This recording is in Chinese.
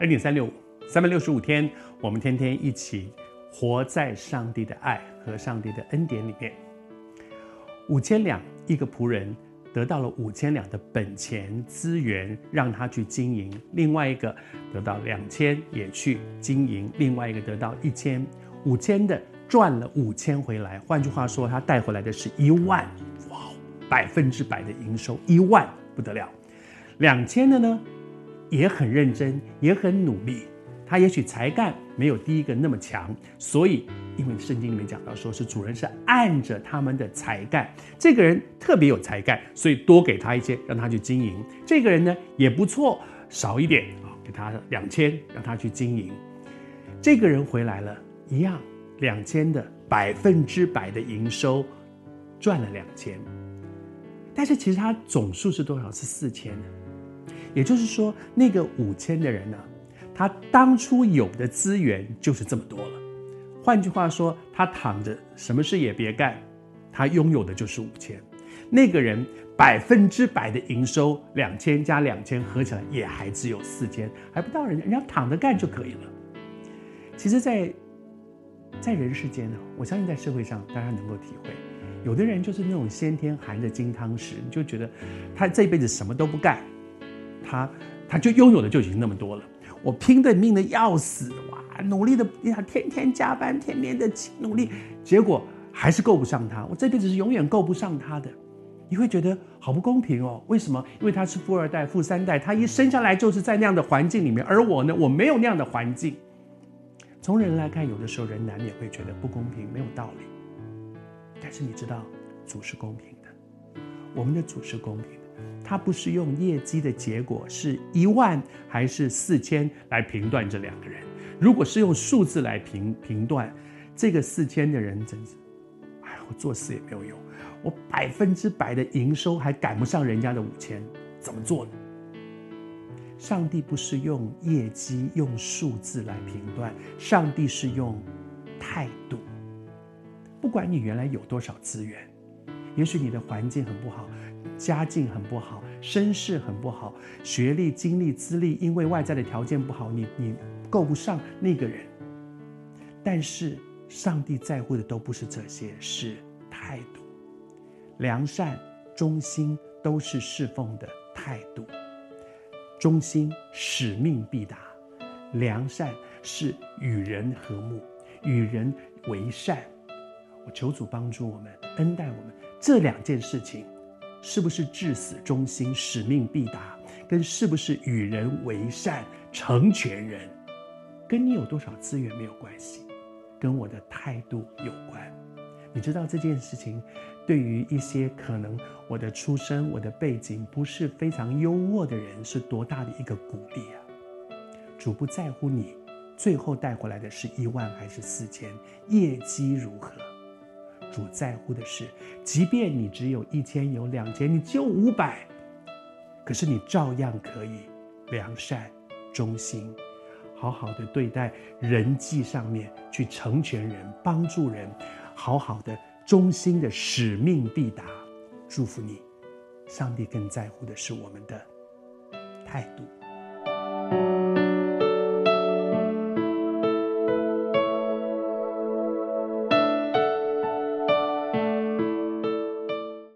恩典三六五，三百六十五天，我们天天一起活在上帝的爱和上帝的恩典里面。五千两，一个仆人得到了五千两的本钱资源，让他去经营；另外一个得到两千，也去经营；另外一个得到一千，五千的赚了五千回来。换句话说，他带回来的是一万，哇，百分之百的营收，一万不得了。两千的呢？也很认真，也很努力。他也许才干没有第一个那么强，所以因为圣经里面讲到说是主人是按着他们的才干，这个人特别有才干，所以多给他一些，让他去经营。这个人呢也不错，少一点啊，给他两千，让他去经营。这个人回来了，一样两千的百分之百的营收，赚了两千。但是其实他总数是多少？是四千。也就是说，那个五千的人呢，他当初有的资源就是这么多了。换句话说，他躺着什么事也别干，他拥有的就是五千。那个人百分之百的营收，两千加两千合起来也还只有四千，还不到人家，人家躺着干就可以了。其实在，在在人世间呢，我相信在社会上大家能够体会，有的人就是那种先天含着金汤匙，你就觉得他这辈子什么都不干。他他就拥有的就已经那么多了，我拼的命的要死哇，努力的呀，天天加班，天天的努力，结果还是够不上他。我这辈子是永远够不上他的，你会觉得好不公平哦？为什么？因为他是富二代、富三代，他一生下来就是在那样的环境里面，而我呢，我没有那样的环境。从人来看，有的时候人难免会觉得不公平，没有道理。但是你知道，主是公平的，我们的主是公平的。他不是用业绩的结果是一万还是四千来评断这两个人。如果是用数字来评评断，这个四千的人真是，哎，我做事也没有用，我百分之百的营收还赶不上人家的五千，怎么做呢？上帝不是用业绩、用数字来评断，上帝是用态度。不管你原来有多少资源，也许你的环境很不好。家境很不好，身世很不好，学历、经历、资历，因为外在的条件不好，你你够不上那个人。但是上帝在乎的都不是这些，是态度，良善、忠心都是侍奉的态度。忠心使命必达，良善是与人和睦，与人为善。我求主帮助我们，恩待我们这两件事情。是不是至死忠心、使命必达，跟是不是与人为善、成全人，跟你有多少资源没有关系，跟我的态度有关。你知道这件事情，对于一些可能我的出身、我的背景不是非常优渥的人，是多大的一个鼓励啊！主不在乎你最后带回来的是一万还是四千，业绩如何。主在乎的是，即便你只有一千，有两千，你只有五百，可是你照样可以良善、忠心，好好的对待人际上面去成全人、帮助人，好好的忠心的使命必达。祝福你，上帝更在乎的是我们的态度。